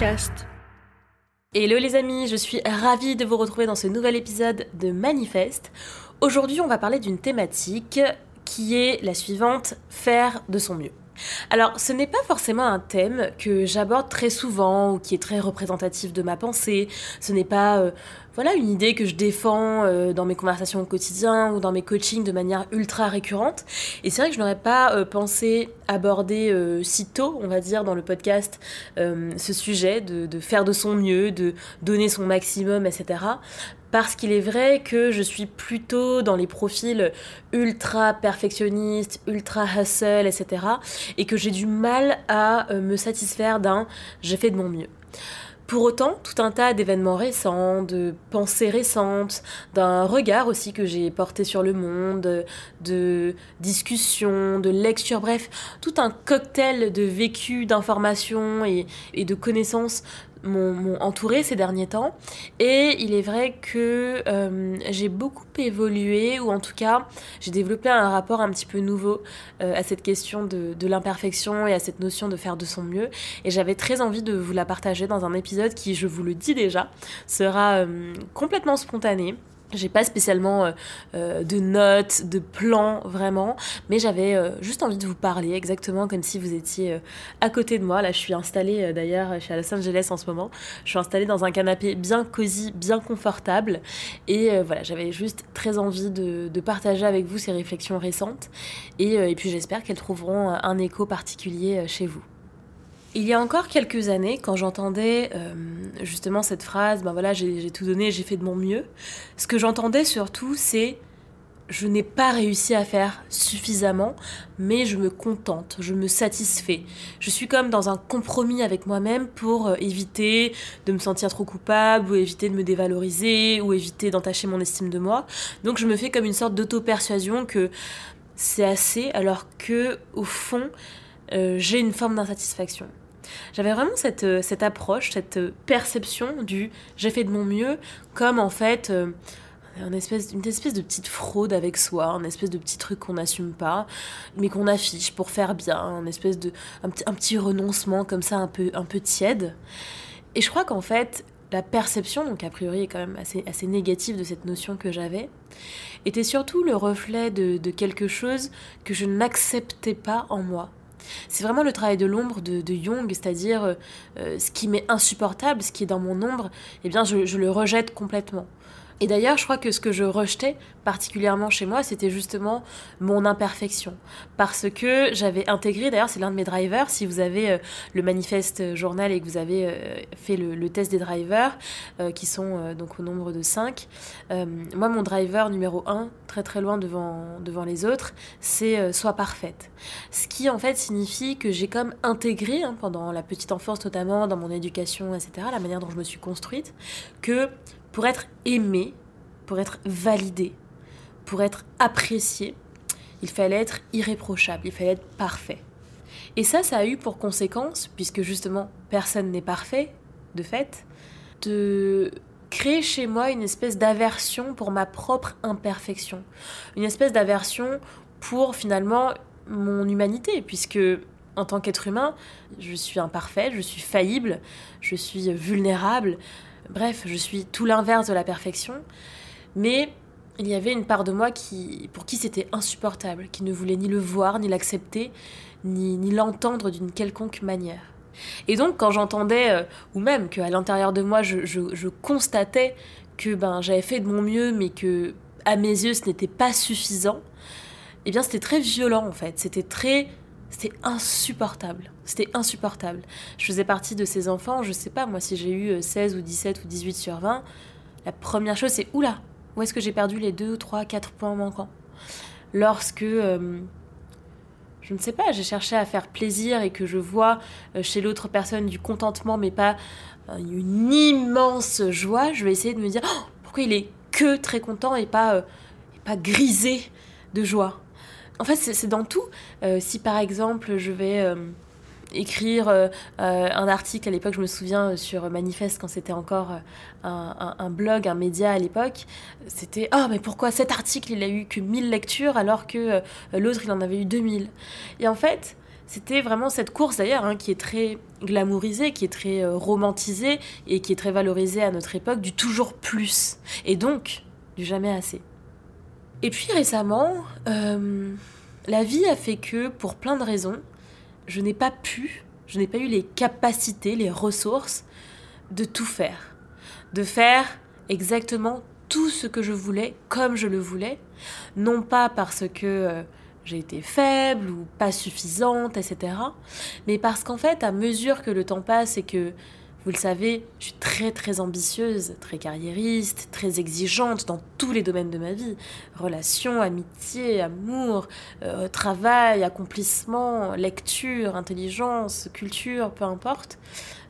Hello les amis, je suis ravie de vous retrouver dans ce nouvel épisode de Manifeste. Aujourd'hui, on va parler d'une thématique qui est la suivante, faire de son mieux. Alors, ce n'est pas forcément un thème que j'aborde très souvent ou qui est très représentatif de ma pensée. Ce n'est pas euh, voilà une idée que je défends euh, dans mes conversations au quotidien ou dans mes coachings de manière ultra récurrente. Et c'est vrai que je n'aurais pas euh, pensé aborder si tôt, on va dire, dans le podcast, ce sujet de, de, faire de son mieux, de donner son maximum, etc parce qu'il est vrai que je suis plutôt dans les profils ultra perfectionnistes, ultra hustle, etc. Et que j'ai du mal à euh, me satisfaire d'un j'ai fait de mon mieux. Pour autant, tout un tas d'événements récents, de pensées récentes, d'un regard aussi que j'ai porté sur le monde, de discussions, de lectures, bref, tout un cocktail de vécus, d'informations et, et de connaissances m'ont entouré ces derniers temps. Et il est vrai que euh, j'ai beaucoup évolué, ou en tout cas, j'ai développé un rapport un petit peu nouveau euh, à cette question de, l'imperfection et à cette notion de faire de son mieux. Et j'avais très envie de vous la partager dans un épisode qui, je vous le dis déjà, sera euh, complètement spontané. J'ai pas spécialement euh, euh, de notes, de plans vraiment, mais j'avais euh, juste envie de vous parler exactement comme si vous étiez à côté de moi. Là, je suis installée d'ailleurs, je Los Angeles en ce moment. Je suis installée dans un canapé bien cosy, bien confortable, et voilà, j'avais juste très envie de, partager avec vous ces réflexions récentes, et puis j'espère qu'elles trouveront un écho particulier chez vous. Il y a encore quelques années, quand j'entendais euh, justement cette phrase, ben voilà, j'ai tout donné, j'ai fait de mon mieux, ce que j'entendais surtout, c'est je n'ai pas réussi à faire suffisamment, mais je me contente, je me satisfais. Je suis comme dans un compromis avec moi-même pour euh, éviter de me sentir trop coupable, ou éviter de me dévaloriser, ou éviter d'entacher mon estime de moi. Donc je me fais comme une sorte d'auto-persuasion que c'est assez, alors que au fond, j'ai une forme d'insatisfaction. J'avais vraiment cette, euh, cette approche, cette euh, perception du j'ai fait de mon mieux, comme en fait une espèce, une espèce de petite fraude avec soi, un espèce de petit truc qu'on n'assume pas, mais qu'on affiche pour faire bien, un espèce de un, petit renoncement comme ça un peu, un peu tiède. Et je crois qu'en fait, la perception, donc a priori est quand même assez, assez négative de cette notion que j'avais, était surtout le reflet de quelque chose que je n'acceptais pas en moi. C'est vraiment le travail de l'ombre de, Jung, c'est-à-dire euh, euh, ce qui m'est insupportable, ce qui est dans mon ombre, eh bien je le rejette complètement. Et d'ailleurs, je crois que ce que je rejetais particulièrement chez moi, c'était justement mon imperfection. Parce que j'avais intégré, d'ailleurs, c'est l'un de mes drivers, si vous avez euh, le manifeste journal et que vous avez euh, fait le, test des drivers, euh, qui sont donc au nombre de 5, euh, moi, mon driver numéro 1, très très loin devant, devant les autres, c'est soit parfaite. Ce qui, en fait, signifie que j'ai comme intégré, hein, pendant la petite enfance notamment, dans mon éducation, etc., la manière dont je me suis construite, que pour être aimé, pour être validé, pour être apprécié, il fallait être irréprochable, il fallait être parfait. Et ça, ça a eu pour conséquence, puisque justement personne n'est parfait, de fait, de créer chez moi une espèce d'aversion pour ma propre imperfection, une espèce d'aversion pour finalement mon humanité, puisque en tant qu'être humain, je suis imparfait, je suis faillible, je suis vulnérable, Bref, je suis tout l'inverse de la perfection. Mais il y avait une part de moi qui, pour qui c'était insupportable, qui ne voulait ni le voir, ni l'accepter, ni, ni l'entendre d'une quelconque manière. Et donc, quand j'entendais, euh, ou même qu'à l'intérieur de moi, je, je, constatais que ben, j'avais fait de mon mieux, mais que à mes yeux, ce n'était pas suffisant, eh bien, c'était très violent en fait. C'était très c'était insupportable. C'était insupportable. Je faisais partie de ces enfants, je sais pas, moi, si j'ai eu 16 ou 17 ou 18 sur 20, la première chose, c'est oula, où est-ce que j'ai perdu les 2, 3, 4 points manquants? Lorsque euh, je ne sais pas, j'ai cherché à faire plaisir et que je vois euh, chez l'autre personne du contentement, mais pas une immense joie, je vais essayer de me dire oh, pourquoi il est que très content et euh, pas grisé de joie? En fait, c'est dans tout. Euh, si par exemple, je vais écrire euh, euh, un article à l'époque, je me souviens, euh, sur Manifeste, quand c'était encore un, blog, un média à l'époque, c'était Oh, mais pourquoi cet article, il a eu que 1000 lectures alors que l'autre, il en avait eu 2000 Et en fait, c'était vraiment cette course d'ailleurs hein, qui est très glamourisée, qui est très romantisée et qui est très valorisée à notre époque, du toujours plus. Et donc, du jamais assez. Et puis récemment, la vie a fait que, pour plein de raisons, je n'ai pas pu, je n'ai pas eu les capacités, les ressources de tout faire. De faire exactement tout ce que je voulais comme je le voulais. Non pas parce que euh, j'ai été faible ou pas suffisante, etc. Mais parce qu'en fait, à mesure que le temps passe et que vous le savez, je suis très très ambitieuse, très carriériste, très exigeante dans tous les domaines de ma vie. Relations, amitié, amour, euh, travail, accomplissement, lecture, intelligence, culture, peu importe.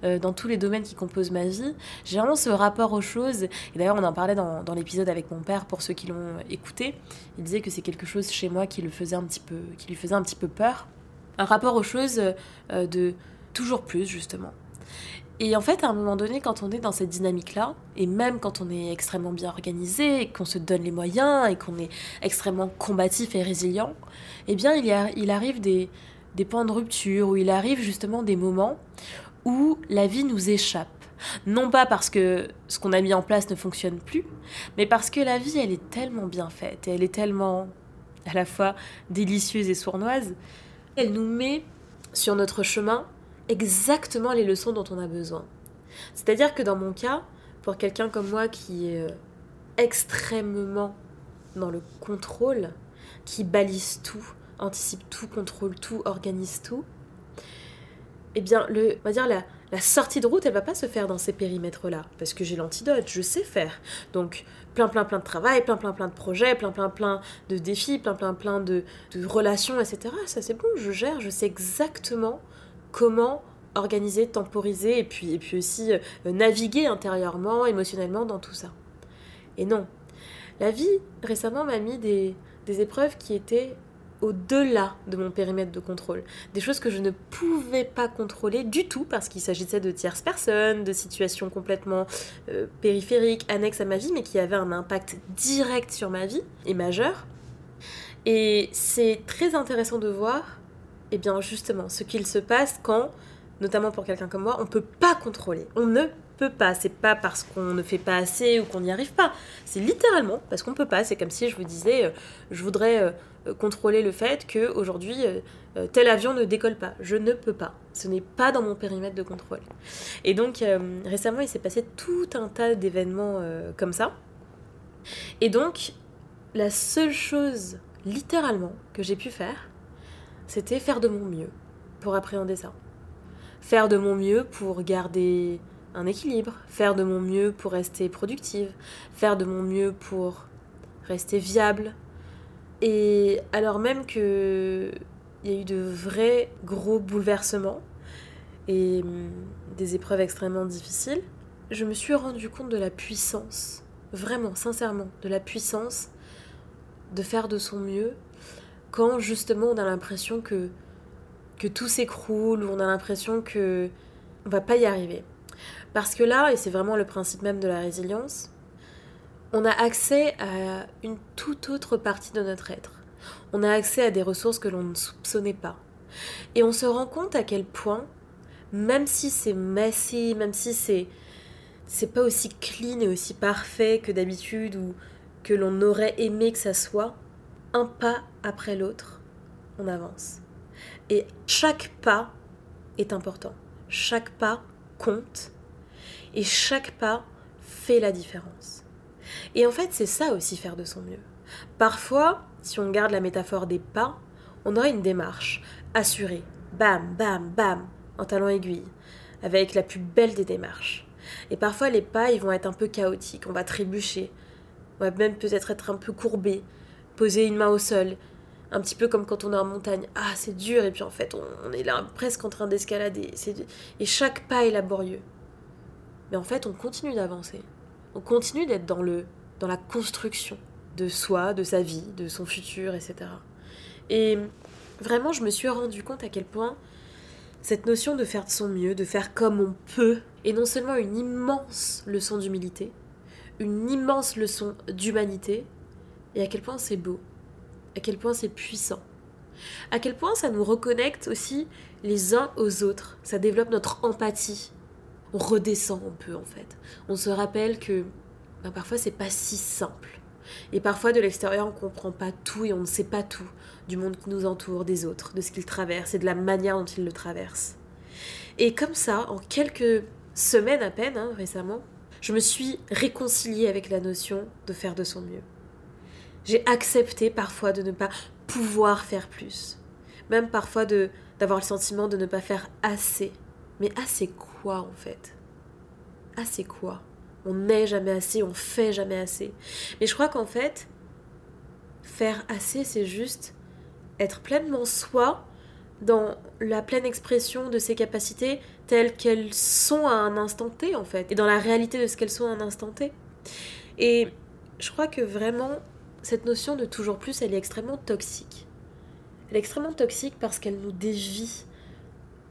Euh, dans tous les domaines qui composent ma vie, j'ai vraiment ce rapport aux choses. Et d'ailleurs, on en parlait dans, l'épisode avec mon père pour ceux qui l'ont écouté. Il disait que c'est quelque chose chez moi qui, le faisait un petit peu, qui lui faisait un petit peu peur. Un rapport aux choses euh, de toujours plus, justement. Et en fait, à un moment donné, quand on est dans cette dynamique-là, et même quand on est extrêmement bien organisé, qu'on se donne les moyens, et qu'on est extrêmement combatif et résilient, eh bien, il, arrive des, des points de rupture, où il arrive justement des moments où la vie nous échappe. Non pas parce que ce qu'on a mis en place ne fonctionne plus, mais parce que la vie, elle est tellement bien faite, et elle est tellement à la fois délicieuse et sournoise, elle nous met sur notre chemin exactement les leçons dont on a besoin. C'est-à-dire que dans mon cas, pour quelqu'un comme moi qui est euh, extrêmement dans le contrôle, qui balise tout, anticipe tout, contrôle tout, organise tout, eh bien, le, on va dire la, sortie de route, elle va pas se faire dans ces périmètres-là, parce que j'ai l'antidote, je sais faire. Donc, plein, plein, plein de travail, plein, plein, plein de projets, plein, plein, plein de défis, plein, plein, plein de relations, etc. Ça, c'est bon, je gère, je sais exactement comment organiser, temporiser et puis, et aussi euh, naviguer intérieurement, émotionnellement dans tout ça. Et non, la vie récemment m'a mis des, des épreuves qui étaient au-delà de mon périmètre de contrôle. Des choses que je ne pouvais pas contrôler du tout parce qu'il s'agissait de tierces personnes, de situations complètement euh, périphériques, annexes à ma vie, mais qui avaient un impact direct sur ma vie et majeur. Et c'est très intéressant de voir eh bien justement, ce qu'il se passe quand, notamment pour quelqu'un comme moi, on ne peut pas contrôler. On ne peut pas. C'est pas parce qu'on ne fait pas assez ou qu'on n'y arrive pas. C'est littéralement parce qu'on ne peut pas. C'est comme si je vous disais, euh, je voudrais euh, contrôler le fait qu'aujourd'hui, euh, tel avion ne décolle pas. Je ne peux pas. Ce n'est pas dans mon périmètre de contrôle. Et donc, récemment, il s'est passé tout un tas d'événements comme ça. Et donc, la seule chose, littéralement, que j'ai pu faire, c'était faire de mon mieux pour appréhender ça. Faire de mon mieux pour garder un équilibre, faire de mon mieux pour rester productive, faire de mon mieux pour rester viable. Et alors même que il y a eu de vrais gros bouleversements et hum, des épreuves extrêmement difficiles, je me suis rendu compte de la puissance, vraiment, sincèrement, de la puissance de faire de son mieux quand justement on a l'impression que, que tout s'écroule ou on a l'impression que on va pas y arriver. Parce que là, et c'est vraiment le principe même de la résilience, on a accès à une toute autre partie de notre être. On a accès à des ressources que l'on ne soupçonnait pas. Et on se rend compte à quel point, même si c'est messy, même si c'est c'est pas aussi clean et aussi parfait que d'habitude ou que l'on aurait aimé que ça soit, un pas après l'autre, on avance. Et chaque pas est important. Chaque pas compte. Et chaque pas fait la différence. Et en fait, c'est ça aussi faire de son mieux. Parfois, si on garde la métaphore des pas, on aura une démarche assurée. Bam, bam, bam, en talon aiguille, avec la plus belle des démarches. Et parfois, les pas, ils vont être un peu chaotiques. On va trébucher. On va même peut-être être un peu courbé, poser une main au sol, Un petit peu comme quand on est en montagne. Ah, c'est dur, et puis en fait, on, est là presque en train d'escalader. Et chaque pas est laborieux. Mais en fait, on continue d'avancer. On continue d'être dans, dans la construction de soi, de sa vie, de son futur, etc. Et vraiment, je me suis rendu compte à quel point cette notion de faire de son mieux, de faire comme on peut, est non seulement une immense leçon d'humilité, une immense leçon d'humanité, et à quel point c'est beau, à quel point c'est puissant, à quel point ça nous reconnecte aussi les uns aux autres, ça développe notre empathie. On redescend un peu en fait. On se rappelle que ben, parfois c'est pas si simple. Et parfois de l'extérieur on comprend pas tout et on ne sait pas tout du monde qui nous entoure, des autres, de ce qu'ils traversent et de la manière dont ils le traversent. Et comme ça, en quelques semaines à peine, hein, récemment, je me suis réconciliée avec la notion de faire de son mieux. J'ai accepté parfois de ne pas pouvoir faire plus. Même parfois de d'avoir le sentiment de ne pas faire assez. Mais assez quoi en fait? Assez quoi? On n'est jamais assez, on fait jamais assez. Mais je crois qu'en fait, faire assez, c'est juste être pleinement soi dans la pleine expression de ses capacités telles qu'elles sont à un instant T en fait, et dans la réalité de ce qu'elles sont à un instant T. Et je crois que vraiment, cette notion de toujours plus, elle est extrêmement toxique. Elle est extrêmement toxique parce qu'elle nous dévie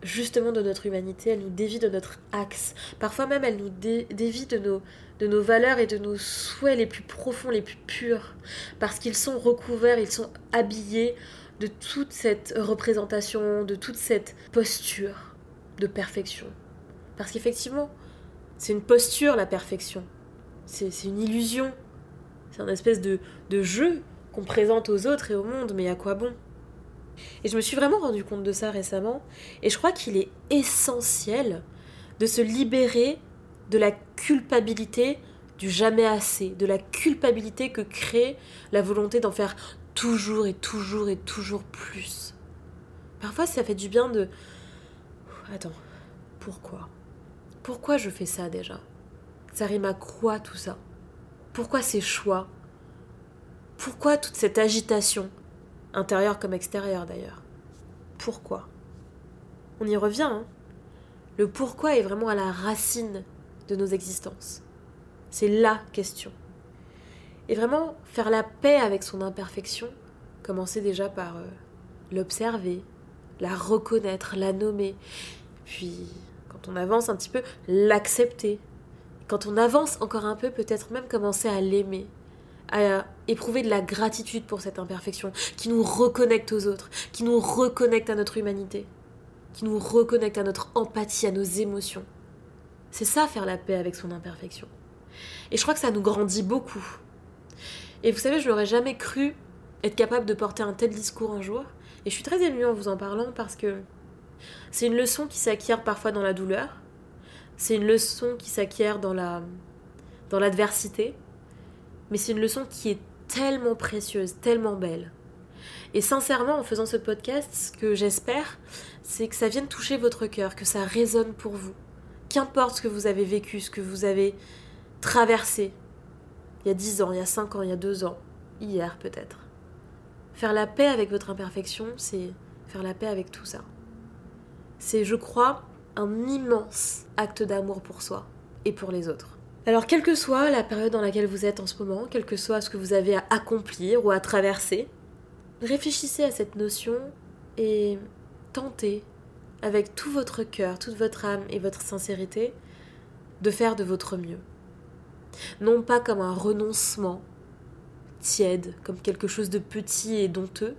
justement de notre humanité, elle nous dévie de notre axe. Parfois même, elle nous dévie de nos, de nos valeurs et de nos souhaits les plus profonds, les plus purs. Parce qu'ils sont recouverts, ils sont habillés de toute cette représentation, de toute cette posture de perfection. Parce qu'effectivement, c'est une posture, la perfection. C'est une illusion. C'est un espèce de, jeu qu'on présente aux autres et au monde, mais à quoi bon? Et je me suis vraiment rendu compte de ça récemment, et je crois qu'il est essentiel de se libérer de la culpabilité du jamais assez, de la culpabilité que crée la volonté d'en faire toujours et toujours et toujours plus. Parfois, ça fait du bien de... Attends, pourquoi? Pourquoi je fais ça déjà? Ça rime à quoi tout ça? Pourquoi ces choix? Pourquoi toute cette agitation Intérieure comme extérieure d'ailleurs? Pourquoi? On y revient, hein Le pourquoi est vraiment à la racine de nos existences. C'est la question. Et vraiment faire la paix avec son imperfection, commencer déjà par euh, l'observer, la reconnaître, la nommer, puis quand on avance un petit peu, l'accepter. Quand on avance encore un peu, peut-être même commencer à l'aimer, à éprouver de la gratitude pour cette imperfection, qui nous reconnecte aux autres, qui nous reconnecte à notre humanité, qui nous reconnecte à notre empathie, à nos émotions. C'est ça faire la paix avec son imperfection. Et je crois que ça nous grandit beaucoup. Et vous savez, je n'aurais jamais cru être capable de porter un tel discours un jour. Et je suis très émue en vous en parlant parce que c'est une leçon qui s'acquiert parfois dans la douleur. C'est une leçon qui s'acquiert dans la dans l'adversité. Mais c'est une leçon qui est tellement précieuse, tellement belle. Et sincèrement, en faisant ce podcast, ce que j'espère, c'est que ça vienne toucher votre cœur, que ça résonne pour vous. Qu'importe ce que vous avez vécu, ce que vous avez traversé, il y a 10 ans, il y a 5 ans, il y a 2 ans, hier peut-être. Faire la paix avec votre imperfection, c'est faire la paix avec tout ça. C'est, je crois, un immense acte d'amour pour soi et pour les autres. Alors, quelle que soit la période dans laquelle vous êtes en ce moment, quel que soit ce que vous avez à accomplir ou à traverser, réfléchissez à cette notion et tentez, avec tout votre cœur, toute votre âme et votre sincérité, de faire de votre mieux non pas comme un renoncement tiède, comme quelque chose de petit et donteux,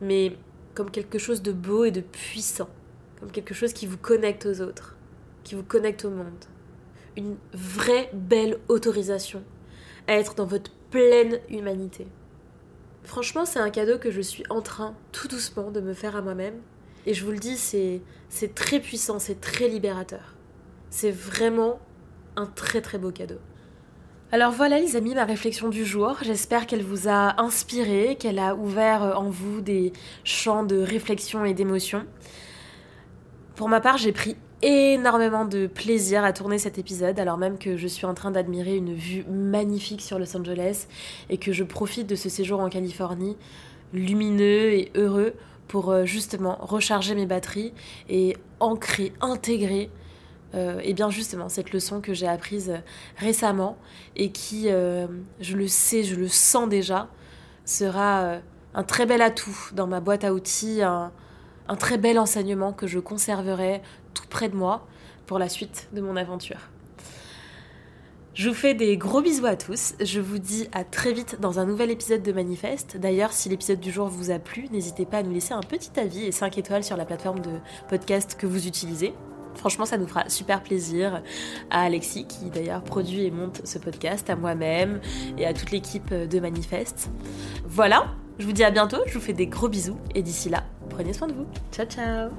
mais comme quelque chose de beau et de puissant, comme quelque chose qui vous connecte aux autres, qui vous connecte au monde. Une vraie belle autorisation à être dans votre pleine humanité. Franchement, c'est un cadeau que je suis en train, tout doucement, de me faire à moi-même. Et je vous le dis, c'est, très puissant, c'est très libérateur. C'est vraiment un très très beau cadeau. Alors voilà les amis, ma réflexion du jour. J'espère qu'elle vous a inspiré, qu'elle a ouvert euh, en vous des champs de réflexion et d'émotion. Pour ma part, j'ai pris énormément de plaisir à tourner cet épisode, alors même que je suis en train d'admirer une vue magnifique sur Los Angeles et que je profite de ce séjour en Californie lumineux et heureux pour euh, justement recharger mes batteries et ancrer, intégrer euh, et bien justement cette leçon que j'ai apprise euh, récemment et qui, je le sais, je le sens déjà, sera un très bel atout dans ma boîte à outils, un très bel enseignement que je conserverai tout près de moi pour la suite de mon aventure. Je vous fais des gros bisous à tous. Je vous dis à très vite dans un nouvel épisode de Manifeste. D'ailleurs, si l'épisode du jour vous a plu, n'hésitez pas à nous laisser un petit avis et 5 étoiles sur la plateforme de podcast que vous utilisez. Franchement, ça nous fera super plaisir à Alexis, qui d'ailleurs produit et monte ce podcast, à moi-même et à toute l'équipe de Manifeste. Voilà, je vous dis à bientôt, je vous fais des gros bisous et d'ici là, prenez soin de vous. Ciao ciao